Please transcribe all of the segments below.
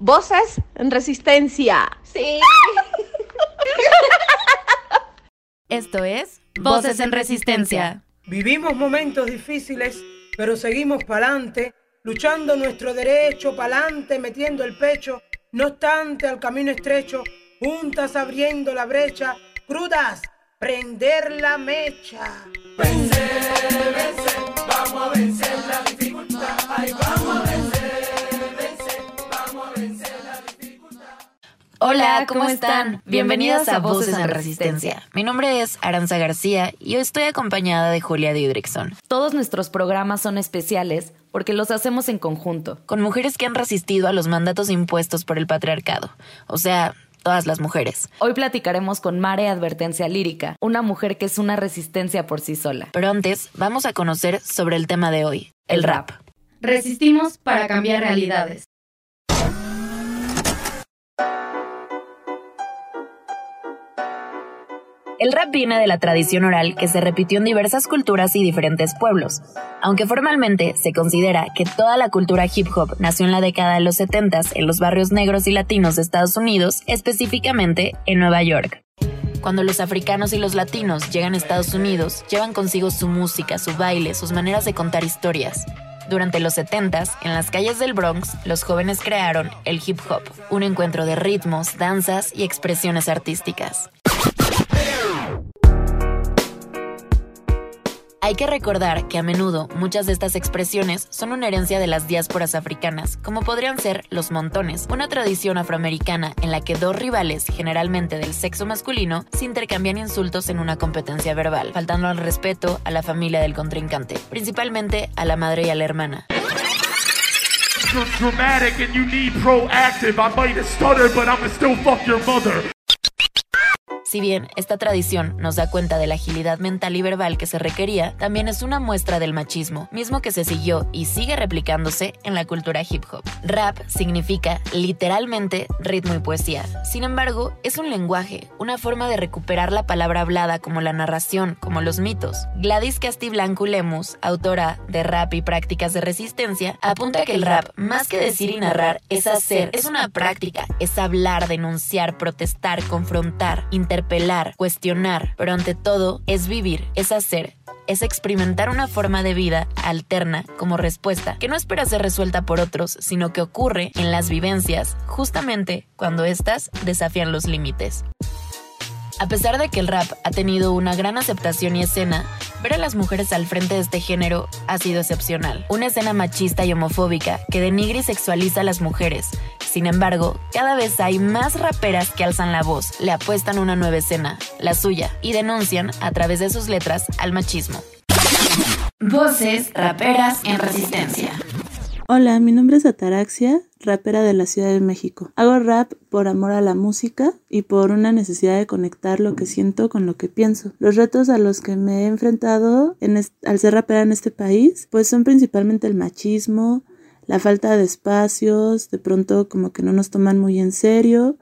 Voces en resistencia. Sí. Esto es Voces en Resistencia. Vivimos momentos difíciles, pero seguimos pa'lante, luchando nuestro derecho, pa'lante, metiendo el pecho, no obstante al camino estrecho, juntas abriendo la brecha, crudas, prender la mecha. Vencer, vencer, vamos a vencer la Hola, ¿cómo están? Bienvenidas a Voces en Resistencia. Mi nombre es Aranza García y hoy estoy acompañada de Julia Didrikson. Todos nuestros programas son especiales porque los hacemos en conjunto. Con mujeres que han resistido a los mandatos impuestos por el patriarcado. O sea, todas las mujeres. Hoy platicaremos con Mare Advertencia Lírica, una mujer que es una resistencia por sí sola. Pero antes, vamos a conocer sobre el tema de hoy, el rap. Resistimos para cambiar realidades. El rap viene de la tradición oral que se repitió en diversas culturas y diferentes pueblos, aunque formalmente se considera que toda la cultura hip hop nació en la década de los 70 en los barrios negros y latinos de Estados Unidos, específicamente en Nueva York. Cuando los africanos y los latinos llegan a Estados Unidos, llevan consigo su música, su baile, sus maneras de contar historias. Durante los 70 en las calles del Bronx, los jóvenes crearon el hip hop, un encuentro de ritmos, danzas y expresiones artísticas. Hay que recordar que a menudo muchas de estas expresiones son una herencia de las diásporas africanas, como podrían ser los montones, una tradición afroamericana en la que dos rivales, generalmente del sexo masculino, se intercambian insultos en una competencia verbal, faltando al respeto a la familia del contrincante, principalmente a la madre y a la hermana. Si bien esta tradición nos da cuenta de la agilidad mental y verbal que se requería, también es una muestra del machismo, mismo que se siguió y sigue replicándose en la cultura hip hop. Rap significa literalmente ritmo y poesía. Sin embargo, es un lenguaje, una forma de recuperar la palabra hablada como la narración, como los mitos. Gladys Castiblanco Lemus, autora de Rap y Prácticas de Resistencia, apunta que el rap, más que decir y narrar, es hacer, es una práctica, es hablar, denunciar, protestar, confrontar, interpretar interpelar, cuestionar, pero ante todo es vivir, es hacer, es experimentar una forma de vida alterna como respuesta que no espera ser resuelta por otros, sino que ocurre en las vivencias justamente cuando éstas desafían los límites. A pesar de que el rap ha tenido una gran aceptación y escena, ver a las mujeres al frente de este género ha sido excepcional. Una escena machista y homofóbica que denigra y sexualiza a las mujeres. Sin embargo, cada vez hay más raperas que alzan la voz, le apuestan una nueva escena, la suya, y denuncian a través de sus letras al machismo. Voces raperas en resistencia. Hola, mi nombre es Ataraxia, rapera de la Ciudad de México. Hago rap por amor a la música y por una necesidad de conectar lo que siento con lo que pienso. Los retos a los que me he enfrentado en al ser rapera en este país, pues son principalmente el machismo, la falta de espacios, de pronto como que no nos toman muy en serio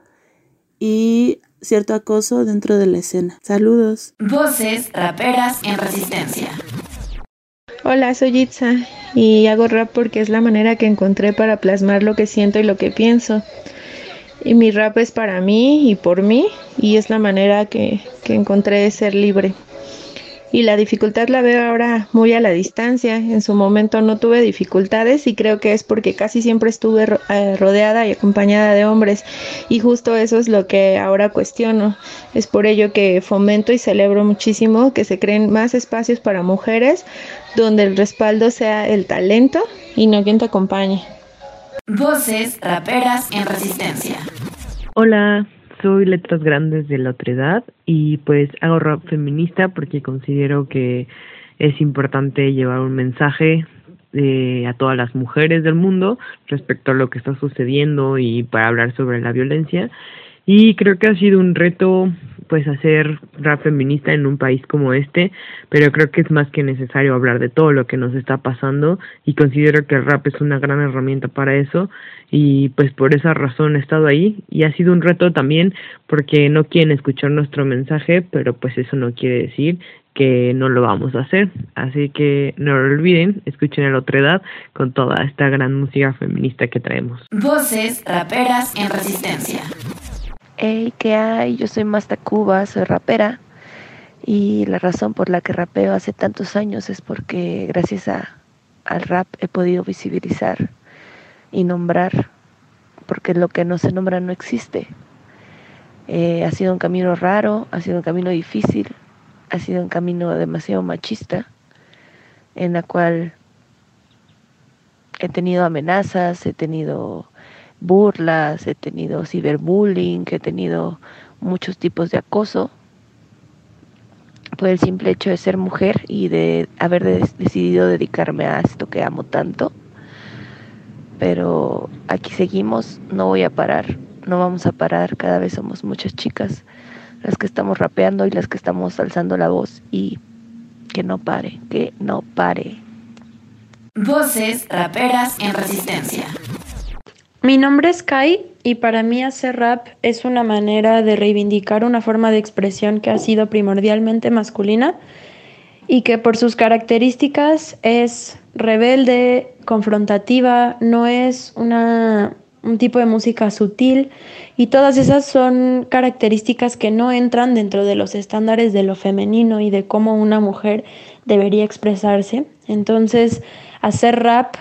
y cierto acoso dentro de la escena. Saludos. Voces raperas en resistencia. Hola, soy Itza y hago rap porque es la manera que encontré para plasmar lo que siento y lo que pienso. Y mi rap es para mí y por mí y es la manera que, que encontré de ser libre. Y la dificultad la veo ahora muy a la distancia. En su momento no tuve dificultades y creo que es porque casi siempre estuve eh, rodeada y acompañada de hombres. Y justo eso es lo que ahora cuestiono. Es por ello que fomento y celebro muchísimo que se creen más espacios para mujeres donde el respaldo sea el talento y no quien te acompañe. Voces raperas en resistencia. Hola, soy Letras Grandes de la Otredad y pues hago rap feminista porque considero que es importante llevar un mensaje eh, a todas las mujeres del mundo respecto a lo que está sucediendo y para hablar sobre la violencia. Y creo que ha sido un reto pues hacer rap feminista en un país como este, pero creo que es más que necesario hablar de todo lo que nos está pasando y considero que el rap es una gran herramienta para eso y pues por esa razón he estado ahí y ha sido un reto también porque no quieren escuchar nuestro mensaje, pero pues eso no quiere decir que no lo vamos a hacer. Así que no lo olviden, escuchen a la otra edad con toda esta gran música feminista que traemos. Voces raperas en resistencia. Hey, ¿qué hay? Yo soy Masta Cuba, soy rapera. Y la razón por la que rapeo hace tantos años es porque gracias a, al rap he podido visibilizar y nombrar, porque lo que no se nombra no existe. Eh, ha sido un camino raro, ha sido un camino difícil, ha sido un camino demasiado machista, en la cual he tenido amenazas, he tenido burlas, he tenido ciberbullying, he tenido muchos tipos de acoso por el simple hecho de ser mujer y de haber decidido dedicarme a esto que amo tanto. Pero aquí seguimos, no voy a parar, no vamos a parar, cada vez somos muchas chicas las que estamos rapeando y las que estamos alzando la voz y que no pare, que no pare. Voces raperas en resistencia. Mi nombre es Kai y para mí hacer rap es una manera de reivindicar una forma de expresión que ha sido primordialmente masculina y que por sus características es rebelde, confrontativa, no es una un tipo de música sutil y todas esas son características que no entran dentro de los estándares de lo femenino y de cómo una mujer debería expresarse. Entonces, hacer rap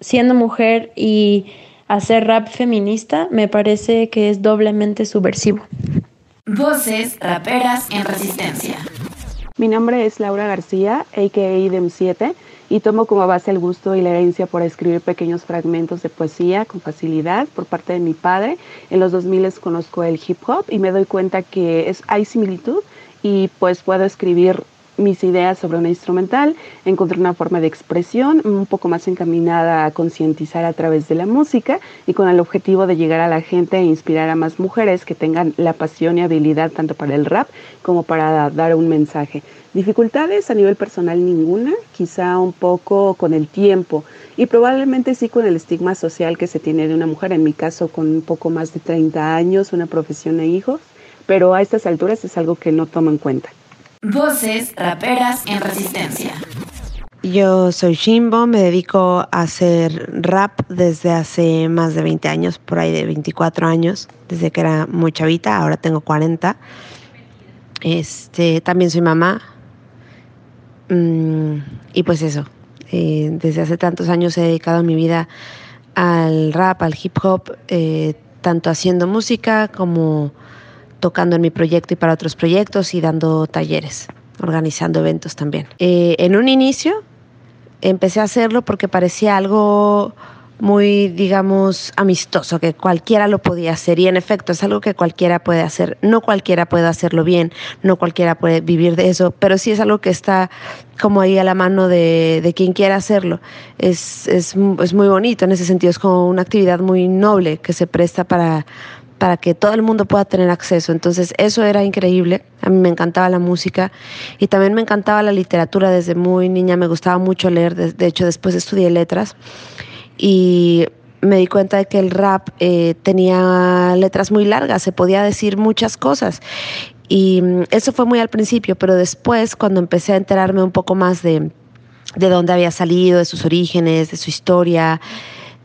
siendo mujer y hacer rap feminista me parece que es doblemente subversivo. Voces raperas en resistencia. Mi nombre es Laura García, a.k.a. DEM7 y tomo como base el gusto y la herencia por escribir pequeños fragmentos de poesía con facilidad por parte de mi padre. En los 2000 conozco el hip hop y me doy cuenta que es, hay similitud y pues puedo escribir mis ideas sobre una instrumental, encontré una forma de expresión un poco más encaminada a concientizar a través de la música y con el objetivo de llegar a la gente e inspirar a más mujeres que tengan la pasión y habilidad tanto para el rap como para dar un mensaje. Dificultades a nivel personal ninguna, quizá un poco con el tiempo y probablemente sí con el estigma social que se tiene de una mujer, en mi caso con un poco más de 30 años, una profesión e hijos, pero a estas alturas es algo que no tomo en cuenta. Voces raperas en resistencia. Yo soy Shimbo, me dedico a hacer rap desde hace más de 20 años, por ahí de 24 años, desde que era muy chavita, ahora tengo 40. Este, también soy mamá. Mm, y pues eso, eh, desde hace tantos años he dedicado mi vida al rap, al hip hop, eh, tanto haciendo música como tocando en mi proyecto y para otros proyectos y dando talleres, organizando eventos también. Eh, en un inicio empecé a hacerlo porque parecía algo muy, digamos, amistoso, que cualquiera lo podía hacer. Y en efecto, es algo que cualquiera puede hacer. No cualquiera puede hacerlo bien, no cualquiera puede vivir de eso, pero sí es algo que está como ahí a la mano de, de quien quiera hacerlo. Es, es, es muy bonito en ese sentido, es como una actividad muy noble que se presta para para que todo el mundo pueda tener acceso. Entonces eso era increíble, a mí me encantaba la música y también me encantaba la literatura desde muy niña, me gustaba mucho leer, de, hecho después estudié letras y me di cuenta de que el rap eh, tenía letras muy largas, se podía decir muchas cosas. Y mm, eso fue muy al principio, pero después cuando empecé a enterarme un poco más de, de dónde había salido, de sus orígenes, de su historia,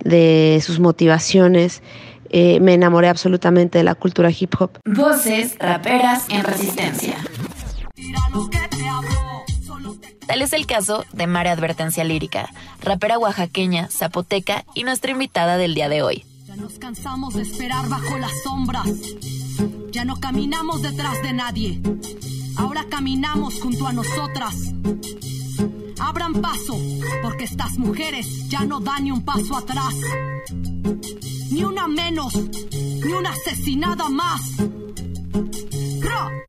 de sus motivaciones, eh, me enamoré absolutamente de la cultura hip hop. Voces raperas en resistencia. Tal es el caso de Mare Advertencia Lírica, rapera oaxaqueña, zapoteca y nuestra invitada del día de hoy. Ya nos cansamos de esperar bajo las sombras. Ya no caminamos detrás de nadie. Ahora caminamos junto a nosotras. Abran paso, porque estas mujeres ya no dan ni un paso atrás ni una menos, ni una asesinada más. Pueblo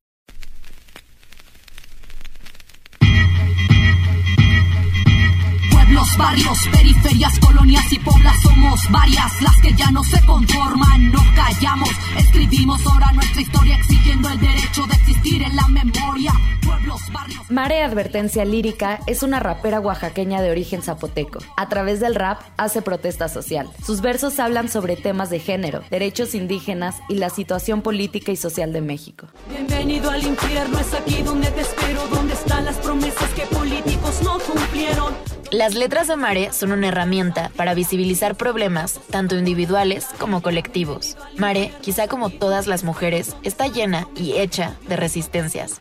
pueblos, barrios, periferias, colonias y poblas somos varias las que ya no se conforman, no callamos, escribimos ahora nuestra historia exigiendo el derecho de existir en la memoria. Pueblos, barrios. Mare Advertencia Lírica es una rapera oaxaqueña de origen zapoteco. A través del rap hace protesta social. Sus versos hablan sobre temas de género, derechos indígenas y la situación política y social de México. Bienvenido al infierno, es aquí donde te espero, donde están las promesas que políticos no cumplieron. Las letras de Mare son una herramienta para visibilizar problemas, tanto individuales como colectivos. Mare, quizá como todas las mujeres, está llena y hecha de resistencias.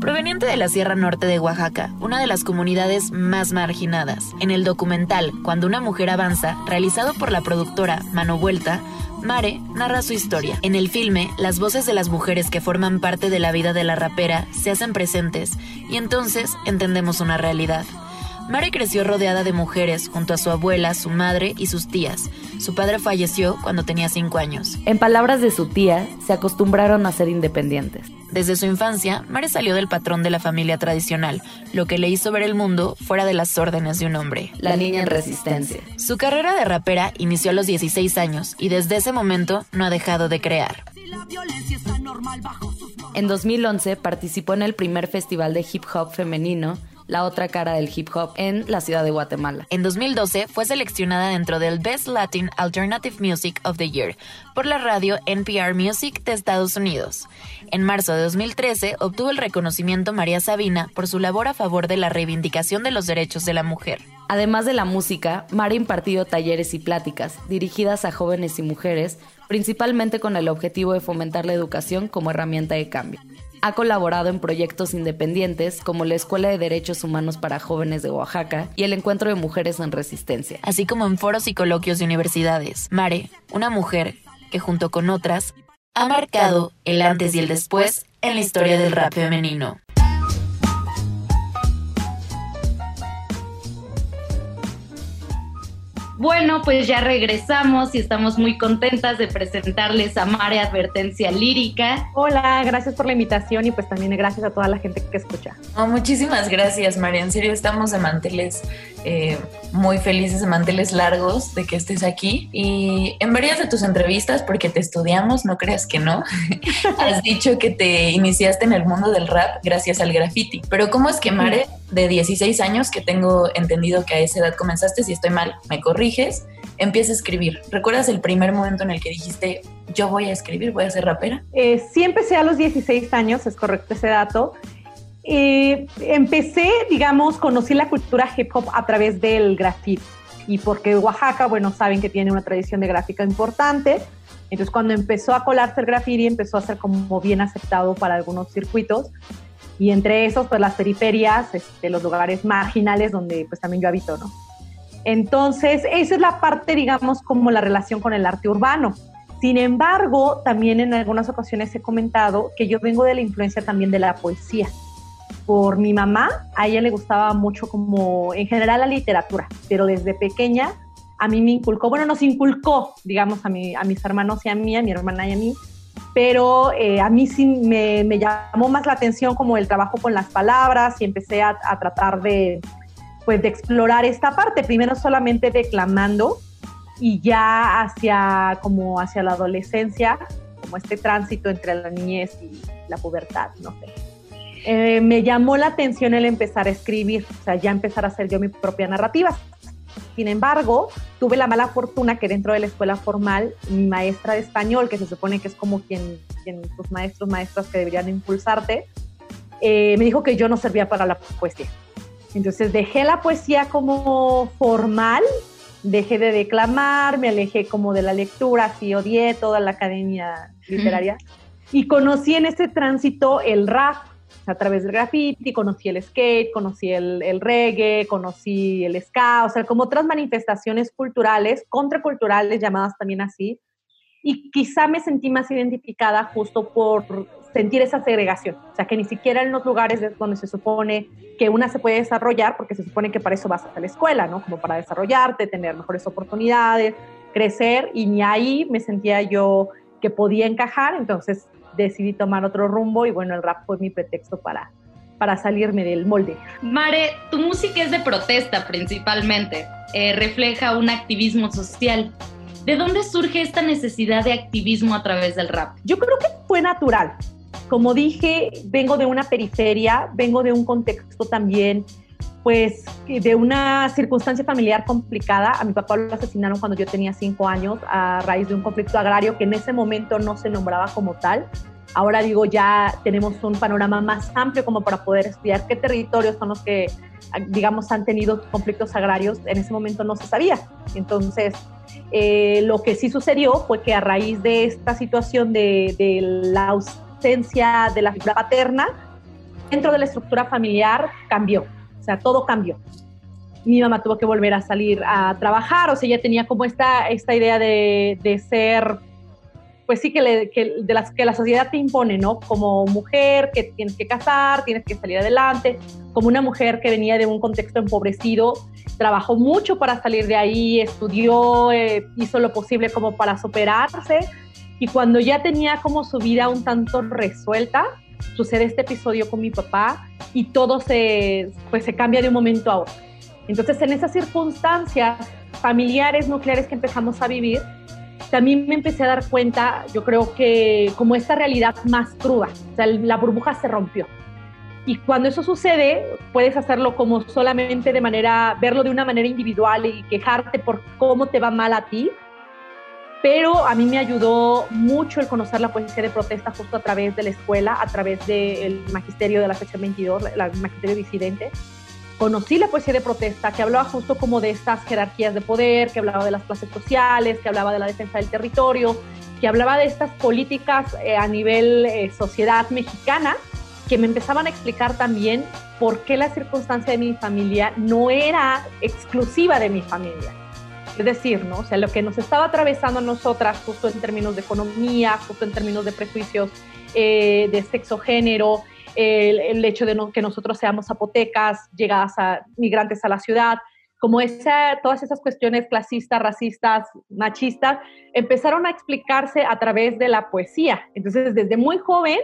Proveniente de la Sierra Norte de Oaxaca, una de las comunidades más marginadas. En el documental Cuando una mujer avanza, realizado por la productora Mano Vuelta, Mare narra su historia. En el filme, las voces de las mujeres que forman parte de la vida de la rapera se hacen presentes y entonces entendemos una realidad. Mare creció rodeada de mujeres junto a su abuela, su madre y sus tías. Su padre falleció cuando tenía 5 años. En palabras de su tía, se acostumbraron a ser independientes. Desde su infancia, Mare salió del patrón de la familia tradicional, lo que le hizo ver el mundo fuera de las órdenes de un hombre. La niña en resistencia. Su carrera de rapera inició a los 16 años y desde ese momento no ha dejado de crear. En 2011 participó en el primer festival de hip hop femenino la otra cara del hip hop en la ciudad de Guatemala. En 2012 fue seleccionada dentro del Best Latin Alternative Music of the Year por la radio NPR Music de Estados Unidos. En marzo de 2013 obtuvo el reconocimiento María Sabina por su labor a favor de la reivindicación de los derechos de la mujer. Además de la música, Mara ha impartido talleres y pláticas dirigidas a jóvenes y mujeres, principalmente con el objetivo de fomentar la educación como herramienta de cambio. Ha colaborado en proyectos independientes como la Escuela de Derechos Humanos para Jóvenes de Oaxaca y el Encuentro de Mujeres en Resistencia. Así como en foros y coloquios de universidades. Mare, una mujer que junto con otras ha marcado el antes y el después en la historia del rap femenino. Bueno, pues ya regresamos y estamos muy contentas de presentarles a Mare Advertencia Lírica. Hola, gracias por la invitación y pues también gracias a toda la gente que escucha. muchísimas gracias, María. En serio, estamos de manteles eh, muy felices, de manteles largos de que estés aquí. Y en varias de tus entrevistas, porque te estudiamos, no creas que no, has dicho que te iniciaste en el mundo del rap gracias al graffiti. Pero ¿cómo es que Mare, de 16 años, que tengo entendido que a esa edad comenzaste, si estoy mal, me corrí empieza a escribir. ¿Recuerdas el primer momento en el que dijiste, yo voy a escribir, voy a ser rapera? Eh, sí empecé a los 16 años, es correcto ese dato. Eh, empecé, digamos, conocí la cultura hip hop a través del graffiti. Y porque Oaxaca, bueno, saben que tiene una tradición de gráfica importante. Entonces, cuando empezó a colarse el graffiti, empezó a ser como bien aceptado para algunos circuitos. Y entre esos, pues las periferias, este, los lugares marginales donde pues también yo habito, ¿no? Entonces, esa es la parte, digamos, como la relación con el arte urbano. Sin embargo, también en algunas ocasiones he comentado que yo vengo de la influencia también de la poesía. Por mi mamá, a ella le gustaba mucho como en general la literatura, pero desde pequeña a mí me inculcó, bueno, nos inculcó, digamos, a, mi, a mis hermanos y a mí, a mi hermana y a mí, pero eh, a mí sí me, llamó más la atención como el trabajo con las palabras y empecé a tratar de, pues de explorar esta parte, primero solamente declamando y ya hacia como hacia la adolescencia, como este tránsito entre la niñez y la pubertad, no sé. Eh, me llamó la atención el empezar a escribir, o sea, ya empezar a hacer yo mi propia narrativa. Sin embargo, tuve la mala fortuna que dentro de la escuela formal, mi maestra de español, que se supone que es como quien, quien tus maestros, maestras que deberían impulsarte, eh, me dijo que yo no servía para la poesía. Entonces dejé la poesía como formal, dejé de declamar, me alejé como de la lectura, así odié toda la academia literaria. Y conocí en ese tránsito el rap a través del graffiti, conocí el skate, conocí el, el, reggae, conocí el ska, o sea, como otras manifestaciones culturales, contraculturales llamadas también así, y quizá me sentí más identificada justo por sentir esa segregación, o sea, que ni siquiera en los lugares donde se supone que una se puede desarrollar, porque se supone que para eso vas a la escuela, ¿no? Como para desarrollarte, tener mejores oportunidades, crecer, y ni ahí me sentía yo que podía encajar, entonces decidí tomar otro rumbo y bueno, el rap fue mi pretexto para, para salirme del molde. Mare, tu música es de protesta principalmente, eh, refleja un activismo social. ¿De dónde surge esta necesidad de activismo a través del rap? Yo creo que fue natural. Como dije, vengo de una periferia, vengo de un contexto también, pues, de una circunstancia familiar complicada. A mi papá lo asesinaron cuando yo tenía cinco años a raíz de un conflicto agrario que en ese momento no se nombraba como tal. Ahora digo, ya tenemos un panorama más amplio como para poder estudiar qué territorios son los que, digamos, han tenido conflictos agrarios. En ese momento no se sabía. Entonces, eh, lo que sí sucedió fue que a raíz de esta situación de, de la ausencia de la figura paterna, dentro de la estructura familiar cambió. O sea, todo cambió. Mi mamá tuvo que volver a salir a trabajar, o sea, ella tenía como esta, esta idea de, de ser pues sí que, le, que, de las que la sociedad te impone, ¿no? Como mujer que tienes que casar, tienes que salir adelante, como una mujer que venía de un contexto empobrecido, trabajó mucho para salir de ahí, estudió, eh, hizo lo posible como para superarse y cuando ya tenía como su vida un tanto resuelta, sucede este episodio con mi papá y todo se, pues se cambia de un momento a otro. Entonces en esas circunstancias familiares, nucleares que empezamos a vivir, también me empecé a dar cuenta, yo creo que como esta realidad más cruda, o sea, la burbuja se rompió. Y cuando eso sucede, puedes hacerlo como solamente de manera, verlo de una manera individual y quejarte por cómo te va mal a ti. Pero a mí me ayudó mucho el conocer la poesía de protesta justo a través de la escuela, a través del magisterio de la sección 22, el magisterio disidente conocí la poesía de protesta, que hablaba justo como de estas jerarquías de poder, que hablaba de las clases sociales, que hablaba de la defensa del territorio, que hablaba de estas políticas eh, a nivel eh, sociedad mexicana, que me empezaban a explicar también por qué la circunstancia de mi familia no era exclusiva de mi familia. Es decir, ¿no? O sea, lo que nos estaba atravesando a nosotras, justo en términos de economía, justo en términos de prejuicios eh, de sexo, género, el, hecho de que nosotros seamos zapotecas, llegadas a migrantes a la ciudad, como esa, todas esas cuestiones clasistas, racistas, machistas, empezaron a explicarse a través de la poesía. Entonces, desde muy joven,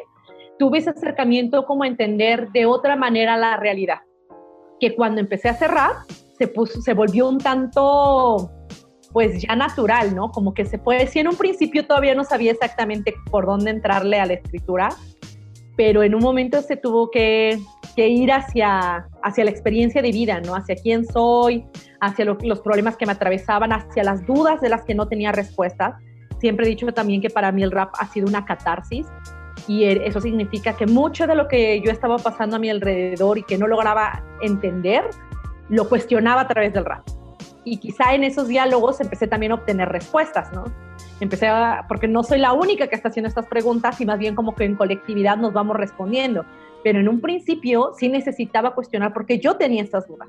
tuve ese acercamiento como a entender de otra manera la realidad, que cuando empecé a cerrar, se, puso, se volvió un tanto, pues ya natural, ¿no? Como que se puede, si en un principio todavía no sabía exactamente por dónde entrarle a la escritura, pero en un momento se tuvo que, ir hacia, hacia la experiencia de vida, ¿no? Hacia quién soy, hacia los problemas que me atravesaban, hacia las dudas de las que no tenía respuesta. Siempre he dicho también que para mí el rap ha sido una catarsis y e, eso significa que mucho de lo que yo estaba pasando a mi alrededor y que no lograba entender, lo cuestionaba a través del rap. Y quizá en esos diálogos empecé también a obtener respuestas, ¿no? empecé a, porque no soy la única que está haciendo estas preguntas y más bien como que en colectividad nos vamos respondiendo. Pero en un principio sí necesitaba cuestionar porque yo tenía estas dudas.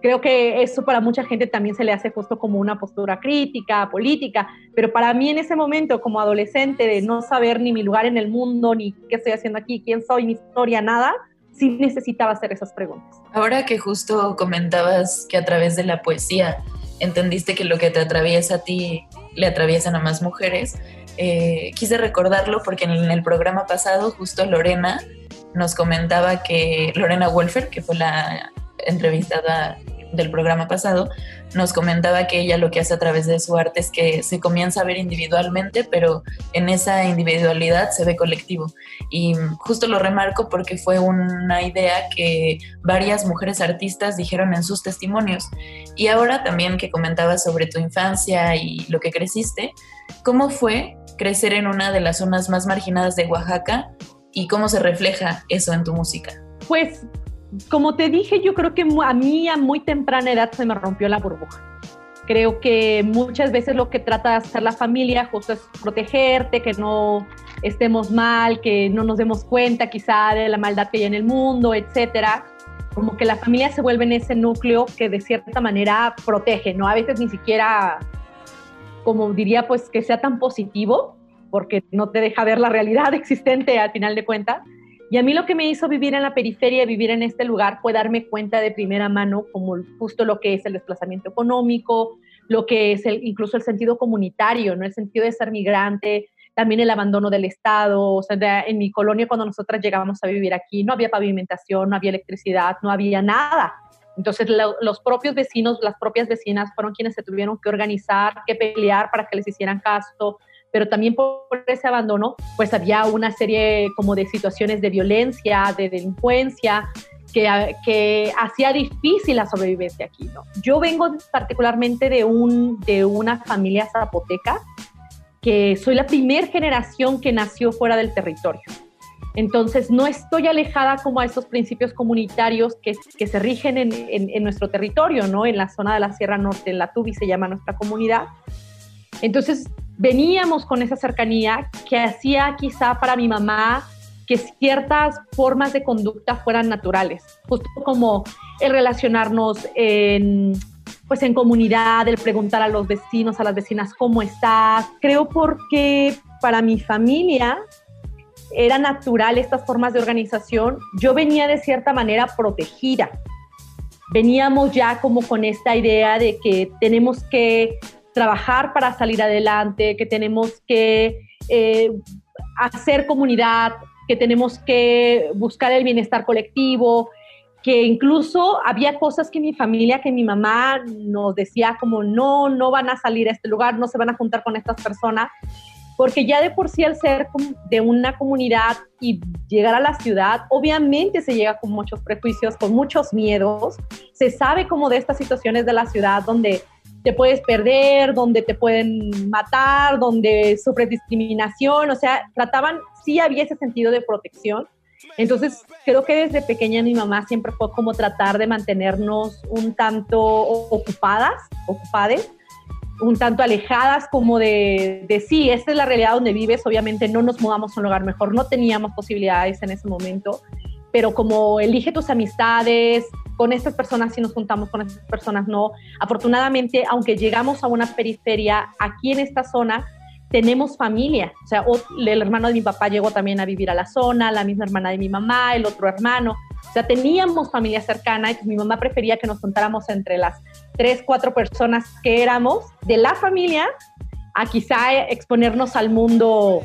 Creo que eso para mucha gente también se le hace justo como una postura crítica, política, pero para mí en ese momento como adolescente de no saber ni mi lugar en el mundo, ni qué estoy haciendo aquí, quién soy, mi historia, nada, sí necesitaba hacer esas preguntas. Ahora que justo comentabas que a través de la poesía entendiste que lo que te atraviesa a ti le atraviesan a más mujeres. Eh, quise recordarlo porque en el programa pasado justo Lorena nos comentaba que Lorena Wolfer, que fue la entrevistada del programa pasado, nos comentaba que ella lo que hace a través de su arte es que se comienza a ver individualmente, pero en esa individualidad se ve colectivo. Y justo lo remarco porque fue una idea que varias mujeres artistas dijeron en sus testimonios. Y ahora también que comentabas sobre tu infancia y lo que creciste, ¿cómo fue crecer en una de las zonas más marginadas de Oaxaca y cómo se refleja eso en tu música? Pues como te dije, yo creo que a mí a muy temprana edad se me rompió la burbuja. Creo que muchas veces lo que trata de hacer la familia justo es protegerte, que no estemos mal, que no nos demos cuenta quizá de la maldad que hay en el mundo, etcétera. Como que la familia se vuelve en ese núcleo que de cierta manera protege, ¿no? A veces ni siquiera, como diría, pues que sea tan positivo, porque no te deja ver la realidad existente al final de cuentas y a mí lo que me hizo vivir en la periferia, vivir en este lugar, fue darme cuenta de primera mano como justo lo que es el desplazamiento económico, lo que es el, incluso el sentido comunitario, ¿no? el sentido de ser migrante, también el abandono del Estado. O sea, en mi colonia cuando nosotras llegábamos a vivir aquí no había pavimentación, no había electricidad, no había nada. Entonces los propios vecinos, las propias vecinas fueron quienes se tuvieron que organizar, que pelear para que les hicieran caso, pero también por ese abandono, pues había una serie como de situaciones de violencia, de delincuencia, que, que hacía difícil la sobrevivencia aquí. ¿no? Yo vengo particularmente de, un, de una familia zapoteca, que soy la primera generación que nació fuera del territorio. Entonces, no estoy alejada como a estos principios comunitarios que, que se rigen en, en, nuestro territorio, ¿no? En la zona de la Sierra Norte, en la Tubi se llama nuestra comunidad. Entonces, veníamos con esa cercanía que hacía quizá para mi mamá que ciertas formas de conducta fueran naturales, justo como el relacionarnos en, pues en comunidad, el preguntar a los vecinos, a las vecinas, ¿cómo estás? Creo porque para mi familia era natural estas formas de organización. Yo venía de cierta manera protegida. Veníamos ya como con esta idea de que tenemos que trabajar para salir adelante, que tenemos que eh, hacer comunidad, que tenemos que buscar el bienestar colectivo, que incluso había cosas que mi familia, que mi mamá nos decía como no, no van a salir a este lugar, no se van a juntar con estas personas, porque ya de por sí al ser de una comunidad y llegar a la ciudad, obviamente se llega con muchos prejuicios, con muchos miedos, se sabe como de estas situaciones de la ciudad donde te puedes perder, donde te pueden matar, donde sufres discriminación, o sea, trataban, sí había ese sentido de protección. Entonces, creo que desde pequeña mi mamá siempre fue como tratar de mantenernos un tanto ocupadas, ocupadas, un tanto alejadas como de, de sí, esta es la realidad donde vives, obviamente no nos mudamos a un lugar mejor, no teníamos posibilidades en ese momento, pero como elige tus amistades, con estas personas sí nos juntamos, con estas personas no. Afortunadamente, aunque llegamos a una periferia, aquí en esta zona tenemos familia. O sea, el hermano de mi papá llegó también a vivir a la zona, la misma hermana de mi mamá, el otro hermano. O sea, teníamos familia cercana y mi mamá prefería que nos juntáramos entre las tres, cuatro personas que éramos de la familia a quizá exponernos al mundo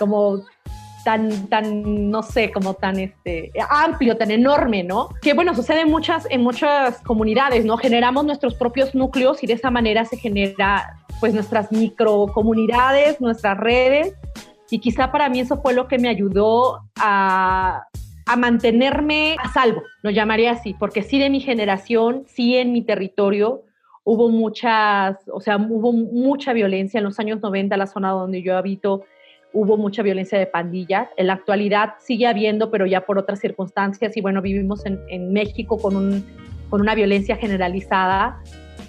como tan, tan, no sé, como tan este, amplio, tan enorme, ¿no? Que bueno, sucede en muchas, en muchas comunidades, ¿no? Generamos nuestros propios núcleos y de esa manera se genera pues nuestras microcomunidades, nuestras redes. Y quizá para mí eso fue lo que me ayudó a, a mantenerme a salvo, lo llamaría así, porque sí de mi generación, sí en mi territorio, hubo muchas, o sea, hubo mucha violencia en los años 90, la zona donde yo habito, hubo mucha violencia de pandillas. En la actualidad sigue habiendo, pero ya por otras circunstancias. Y bueno, vivimos en, en México con, un, con una violencia generalizada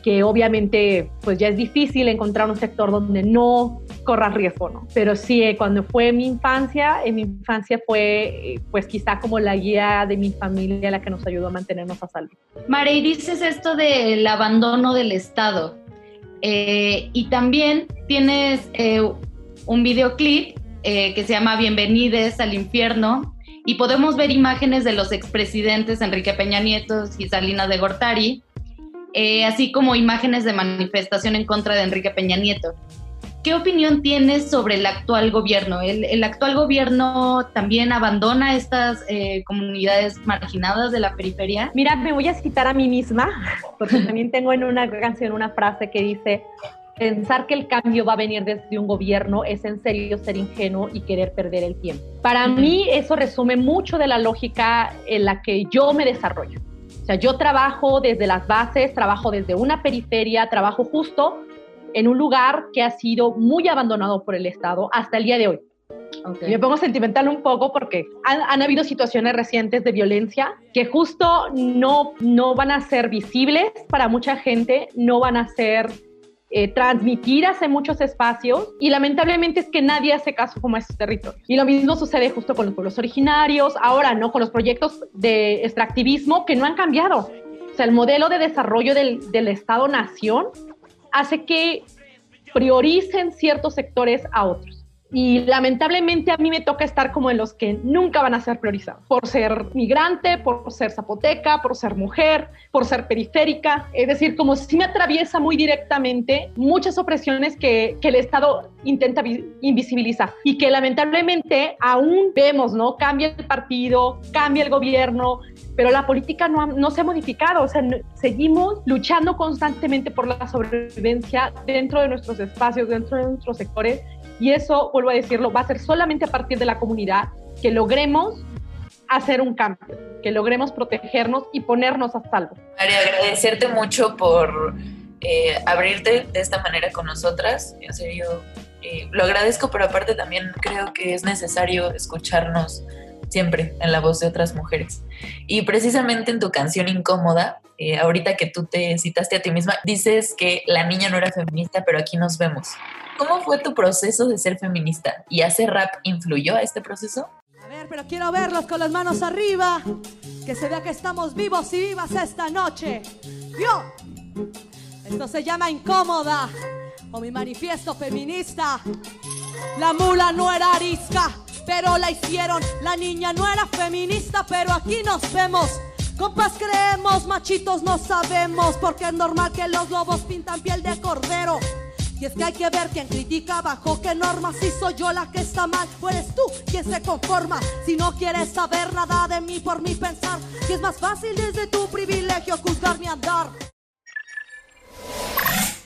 que obviamente pues ya es difícil encontrar un sector donde no corra riesgo, ¿no? Pero sí, eh, cuando fue mi infancia, en mi infancia fue eh, pues quizá como la guía de mi familia la que nos ayudó a mantenernos a salvo. Mare, y dices esto del abandono del Estado. Eh, y también tienes un videoclip eh, que se llama Bienvenides al infierno y podemos ver imágenes de los expresidentes Enrique Peña Nieto y Salinas de Gortari, eh, así como imágenes de manifestación en contra de Enrique Peña Nieto. ¿Qué opinión tienes sobre el actual gobierno? ¿El, actual gobierno también abandona estas eh, comunidades marginadas de la periferia? Mira, me voy a citar a mí misma, porque también tengo en una canción una frase que dice, Pensar que el cambio va a venir desde un gobierno es en serio ser ingenuo y querer perder el tiempo. Para mí eso resume mucho de la lógica en la que yo me desarrollo. O sea, yo trabajo desde las bases, trabajo desde una periferia, trabajo justo en un lugar que ha sido muy abandonado por el Estado hasta el día de hoy. Me pongo sentimental un poco porque han, han, habido situaciones recientes de violencia que justo no, no van a ser visibles para mucha gente, no van a ser eh, transmitidas en muchos espacios y lamentablemente es que nadie hace caso como a esos territorios. Y lo mismo sucede justo con los pueblos originarios, ahora no, con los proyectos de extractivismo que no han cambiado. O sea, el modelo de desarrollo del, del Estado-nación hace que prioricen ciertos sectores a otros. Y lamentablemente a mí me toca estar como en los que nunca van a ser priorizados, por ser migrante, por ser zapoteca, por ser mujer, por ser periférica. Es decir, como si me atraviesa muy directamente muchas opresiones que, que el Estado intenta invisibilizar y que lamentablemente aún vemos, ¿no? Cambia el partido, cambia el gobierno, pero la política no, no se ha modificado, o sea, seguimos luchando constantemente por la sobrevivencia dentro de nuestros espacios, dentro de nuestros sectores y eso, vuelvo a decirlo, va a ser solamente a partir de la comunidad que logremos hacer un cambio, que logremos protegernos y ponernos a salvo. María, agradecerte mucho por eh, abrirte de esta manera con nosotras. En serio, eh, lo agradezco, pero aparte también creo que es necesario escucharnos siempre en la voz de otras mujeres. Y precisamente en tu canción Incómoda, eh, ahorita que tú te citaste a ti misma, dices que la niña no era feminista, pero aquí nos vemos. ¿Cómo fue tu proceso de ser feminista? ¿Y hacer rap influyó a este proceso? A ver, pero quiero verlos con las manos arriba. Que se vea que estamos vivos y vivas esta noche. ¡Yo! Esto se llama incómoda. O mi manifiesto feminista. La mula no era arisca, pero la hicieron. La niña no era feminista, pero aquí nos vemos. Compas creemos, machitos no sabemos, porque es normal que los lobos pintan piel de cordero. Y es que hay que ver quién critica bajo qué normas. Si soy yo la que está mal, o eres tú quien se conforma. Si no quieres saber nada de mí por mi pensar, que es más fácil desde tu privilegio juzgar mi andar.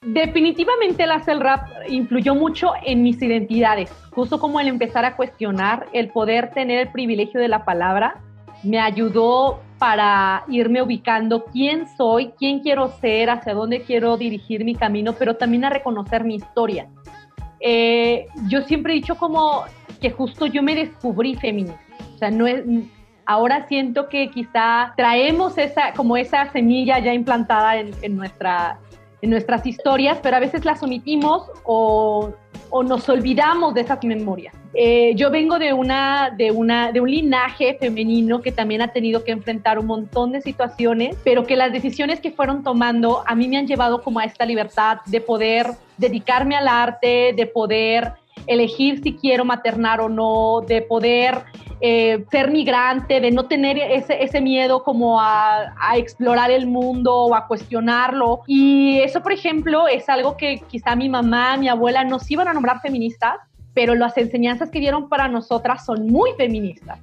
Definitivamente el hacer rap influyó mucho en mis identidades, justo como el empezar a cuestionar, el poder tener el privilegio de la palabra, me ayudó para irme ubicando quién soy, quién quiero ser, hacia dónde quiero dirigir mi camino, pero también a reconocer mi historia. Eh, yo siempre he dicho como que justo yo me descubrí feminista. O sea, no es, ahora siento que quizá traemos esa, como esa semilla ya implantada en, en nuestra, en nuestras historias, pero a veces las omitimos o, o nos olvidamos de esas memorias. Eh, yo vengo de, una, de, una, de un linaje femenino que también ha tenido que enfrentar un montón de situaciones, pero que las decisiones que fueron tomando a mí me han llevado como a esta libertad de poder dedicarme al arte, de poder elegir si quiero maternar o no, de poder eh, ser migrante, de no tener ese, ese miedo como a, a, explorar el mundo o a cuestionarlo. Y eso, por ejemplo, es algo que quizá mi mamá, mi abuela nos iban a nombrar feministas, pero las enseñanzas que dieron para nosotras son muy feministas.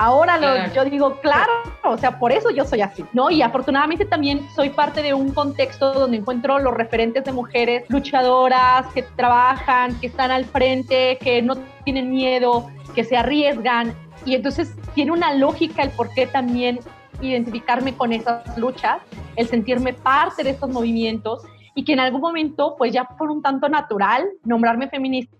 Ahora lo, yo digo, claro, o sea, por eso yo soy así, ¿no? Y afortunadamente también soy parte de un contexto donde encuentro los referentes de mujeres luchadoras que trabajan, que están al frente, que no tienen miedo, que se arriesgan. Y entonces tiene una lógica el por qué también identificarme con esas luchas, el sentirme parte de estos movimientos y que en algún momento, pues ya por un tanto natural, nombrarme feminista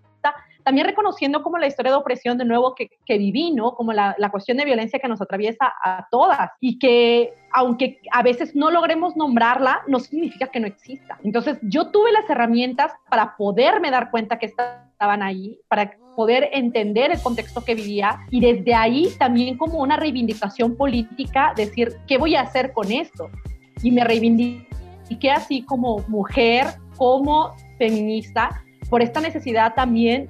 también reconociendo como la historia de opresión de nuevo que, que viví, ¿no? Como la, la, cuestión de violencia que nos atraviesa a todas y que aunque a veces no logremos nombrarla, no significa que no exista. Entonces yo tuve las herramientas para poderme dar cuenta que estaban ahí, para poder entender el contexto que vivía y desde ahí también como una reivindicación política, decir, ¿qué voy a hacer con esto? Y me reivindiqué así como mujer, como feminista, por esta necesidad también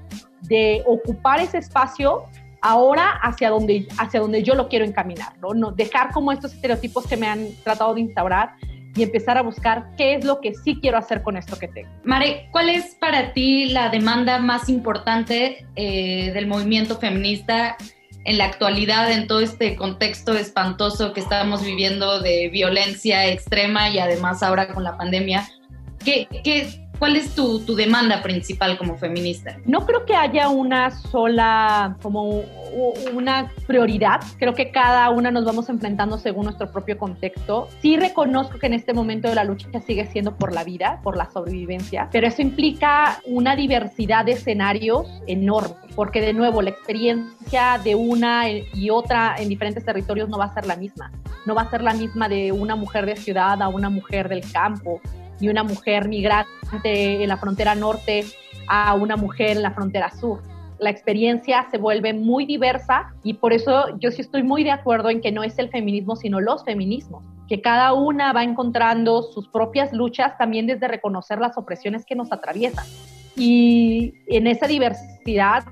de ocupar ese espacio ahora hacia donde, hacia donde yo lo quiero encaminar, ¿no? ¿no? Dejar como estos estereotipos que me han tratado de instaurar y empezar a buscar qué es lo que sí quiero hacer con esto que tengo. Mare, ¿cuál es para ti la demanda más importante eh, del movimiento feminista en la actualidad, en todo este contexto espantoso que estamos viviendo de violencia extrema y además ahora con la pandemia? ¿Qué, qué ¿Cuál es tu, tu, demanda principal como feminista? No creo que haya una sola, como una prioridad. Creo que cada una nos vamos enfrentando según nuestro propio contexto. Sí reconozco que en este momento de la lucha sigue siendo por la vida, por la sobrevivencia, pero eso implica una diversidad de escenarios enorme, porque de nuevo la experiencia de una y otra en diferentes territorios no va a ser la misma. No va a ser la misma de una mujer de ciudad a una mujer del campo y una mujer migrante en la frontera norte a una mujer en la frontera sur. La experiencia se vuelve muy diversa y por eso yo sí estoy muy de acuerdo en que no es el feminismo, sino los feminismos, que cada una va encontrando sus propias luchas también desde reconocer las opresiones que nos atraviesan. y en esa diversidad,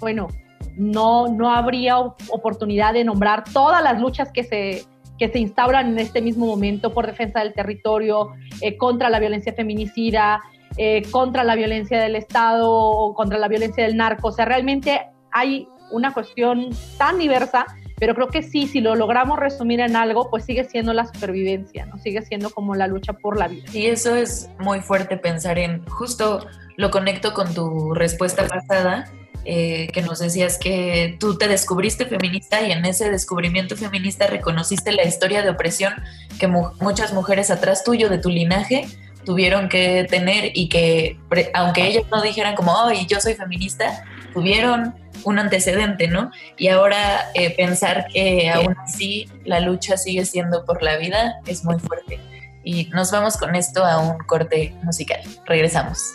bueno, no, no habría oportunidad de nombrar todas las luchas que se, que se instauran en este mismo momento por defensa del territorio, eh, contra la violencia feminicida, eh, contra la violencia del Estado, contra la violencia del narco. O sea, realmente hay una cuestión tan diversa, pero creo que sí, si lo logramos resumir en algo, pues sigue siendo la supervivencia. Sigue siendo como la lucha por la vida. Y eso es muy fuerte pensar en, justo lo conecto con tu respuesta pasada, eh, que nos decías que tú te descubriste feminista y en ese descubrimiento feminista reconociste la historia de opresión que muchas mujeres atrás tuyo, de tu linaje, tuvieron que tener y que, aunque ellas no dijeran como, ay, yo soy feminista, tuvieron un antecedente, ¿no? Y ahora eh, pensar que aún así la lucha sigue siendo por la vida es muy fuerte. Y nos vamos con esto a un corte musical. Regresamos.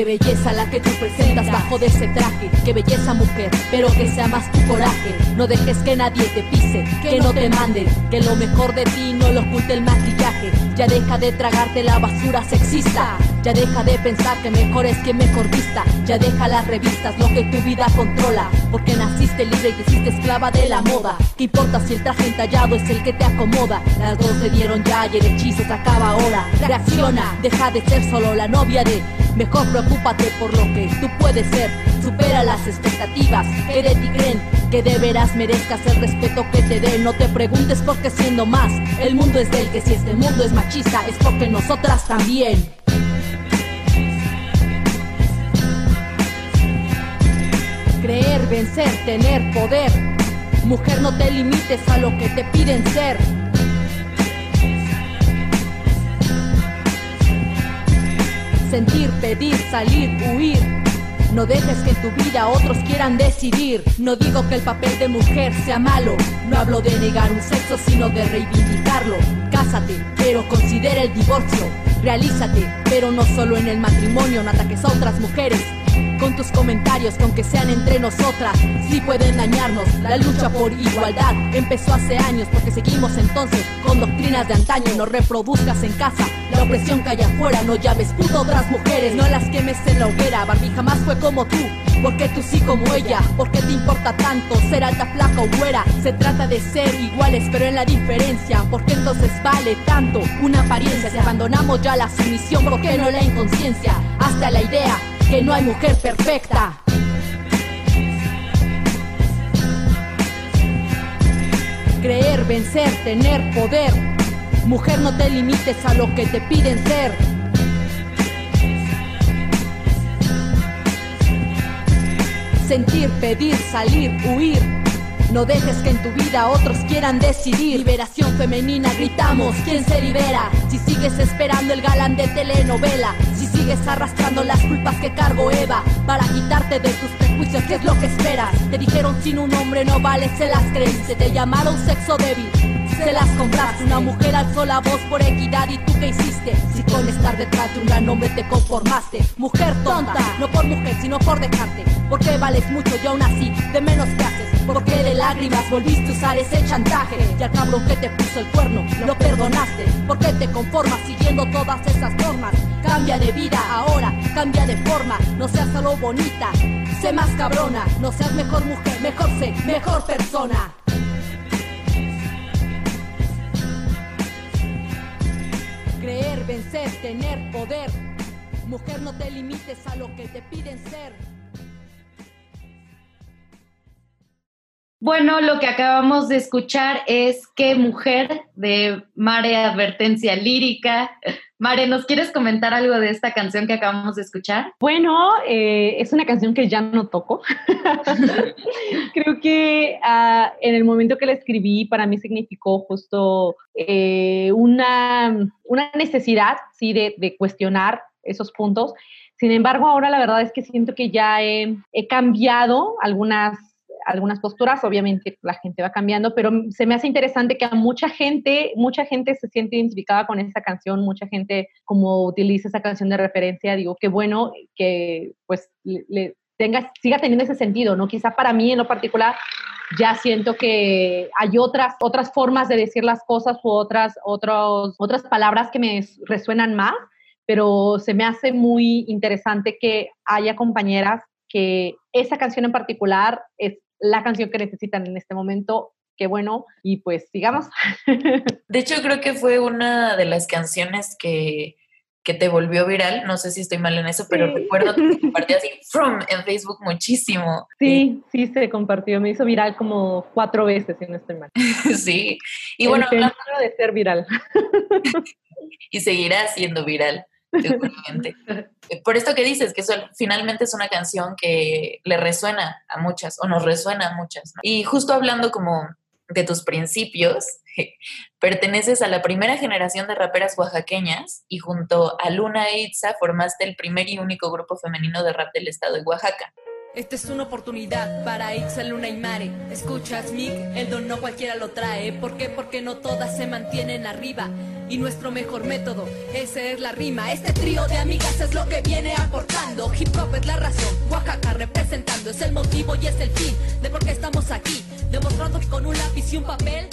Qué belleza la que tú presentas bajo de ese traje. Qué belleza mujer, pero que sea más tu coraje. No dejes que nadie te pise, que no te manden. Que lo mejor de ti no lo oculte el maquillaje. Ya deja de tragarte la basura sexista. Ya deja de pensar que mejor es que mejor vista. Ya deja las revistas, lo que tu vida controla. Porque naciste libre y te hiciste esclava de la moda. ¿Qué importa si el traje entallado es el que te acomoda? Las dos se dieron ya y el hechizo se acaba ahora. Reacciona, deja de ser solo la novia de. Mejor preocúpate por lo que tú puedes ser. Supera las expectativas que de ti creen. Que de veras merezcas el respeto que te den. No te preguntes por qué siendo más. El mundo es del que si este mundo es machista es porque nosotras también. Creer, vencer, tener poder. Mujer, no te limites a lo que te piden ser. Sentir, pedir, salir, huir. No dejes que en tu vida otros quieran decidir. No digo que el papel de mujer sea malo. No hablo de negar un sexo, sino de reivindicarlo. Cásate, pero considera el divorcio. Realízate, pero no solo en el matrimonio, no ataques a otras mujeres con tus comentarios, con que sean entre nosotras. Sí pueden dañarnos, la lucha por igualdad empezó hace años porque seguimos entonces con doctrinas de antaño. No reproduzcas en casa la opresión que hay afuera, no llames puto otras mujeres, no las quemes en la hoguera. Barbie jamás fue como tú. Porque tú sí como ella, ¿por qué te importa tanto ser alta, flaca o güera? Se trata de ser iguales, pero en la diferencia, ¿por qué entonces vale tanto una apariencia? Si abandonamos ya la sumisión, ¿por qué no la inconsciencia? Hasta la idea que no hay mujer perfecta. Creer, vencer, tener poder. Mujer, no te limites a lo que te piden ser. Sentir, pedir, salir, huir. No dejes que en tu vida otros quieran decidir. Liberación femenina, gritamos, ¿quién se libera? Si sigues esperando el galán de telenovela, sigues arrastrando las culpas que cargo Eva, para quitarte de tus prejuicios, ¿qué es lo que esperas? Te dijeron sin un hombre no vale, se las creíste, te llamaron sexo débil se las compraste. Una mujer alzó la voz por equidad y tú qué hiciste. Si con estar detrás de un gran hombre te conformaste. Mujer tonta, no por mujer, sino por dejarte. Porque vales mucho y aún así, de menos que haces. Porque de lágrimas volviste a usar ese chantaje. Y al cabrón que te puso el cuerno, lo perdonaste. Porque te conformas siguiendo todas esas normas. Cambia de vida ahora, cambia de forma. No seas solo bonita, sé más cabrona. No seas mejor mujer, mejor sé, mejor persona. Vencer, tener poder Mujer, no te limites a lo que te piden ser. Bueno, lo que acabamos de escuchar es Qué mujer de Mare Advertencia Lírica. Mare, ¿nos quieres comentar algo de esta canción que acabamos de escuchar? Bueno, eh, es una canción que ya no toco. Creo que ah, en el momento que la escribí para mí significó justo eh, una, una, necesidad, sí, de, de, cuestionar esos puntos. Sin embargo, ahora la verdad es que siento que ya he, he cambiado algunas algunas posturas, obviamente la gente va cambiando, pero se me hace interesante que a mucha gente, mucha gente se siente identificada con esa canción, mucha gente como utiliza esa canción de referencia, digo, qué bueno que pues le, tenga, siga teniendo ese sentido, ¿no? Quizá para mí en lo particular ya siento que hay otras, otras formas de decir las cosas u otras, otros, otras palabras que me resuenan más, pero se me hace muy interesante que haya compañeras que esa canción en particular es la canción que necesitan en este momento. Qué bueno, y pues sigamos. De hecho, creo que fue una de las canciones que, que te volvió viral. No sé si estoy mal en eso, pero recuerdo que compartí así from en Facebook muchísimo. Sí, sí, se compartió. Me hizo viral como cuatro veces, si no estoy mal. sí. Y bueno, hablando de ser viral. y seguirá siendo viral. Seguramente. Por esto que dices, que finalmente es una canción que le resuena a muchas, o nos resuena a muchas. Y justo hablando como de tus principios, perteneces a la primera generación de raperas oaxaqueñas y junto a Luna e Itza formaste el primer y único grupo femenino de rap del estado de Oaxaca. Esta es una oportunidad para Itza, Luna y Mare. Escuchas, Mick, el don no cualquiera lo trae. ¿Por qué? Porque no todas se mantienen arriba. Y nuestro mejor método, esa es la rima. Este trío de amigas es lo que viene aportando. Hip hop es la razón, Oaxaca representando. Es el motivo y es el fin de por qué estamos aquí. Demostrando que con un lápiz y un papel